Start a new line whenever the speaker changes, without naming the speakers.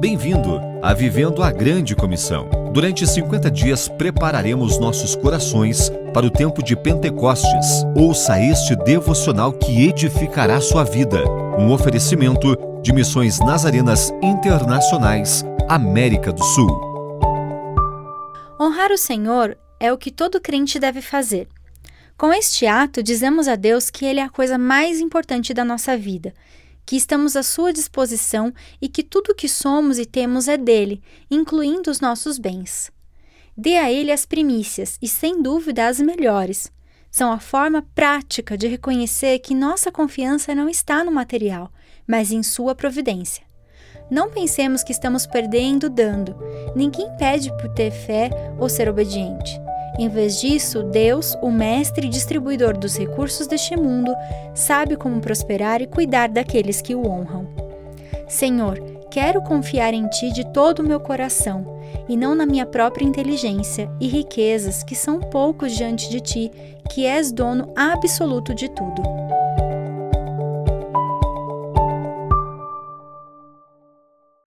Bem-vindo a Vivendo a Grande Comissão. Durante 50 dias prepararemos nossos corações para o tempo de Pentecostes. Ouça este devocional que edificará sua vida. Um oferecimento de Missões Nazarenas Internacionais, América do Sul.
Honrar o Senhor é o que todo crente deve fazer. Com este ato, dizemos a Deus que Ele é a coisa mais importante da nossa vida, que estamos à Sua disposição e que tudo o que somos e temos é dele, incluindo os nossos bens. Dê a Ele as primícias e, sem dúvida, as melhores. São a forma prática de reconhecer que nossa confiança não está no material, mas em Sua providência. Não pensemos que estamos perdendo dando. Ninguém pede por ter fé ou ser obediente. Em vez disso, Deus, o mestre e distribuidor dos recursos deste mundo, sabe como prosperar e cuidar daqueles que o honram. Senhor, quero confiar em Ti de todo o meu coração, e não na minha própria inteligência e riquezas, que são poucos diante de Ti, que és dono absoluto de tudo.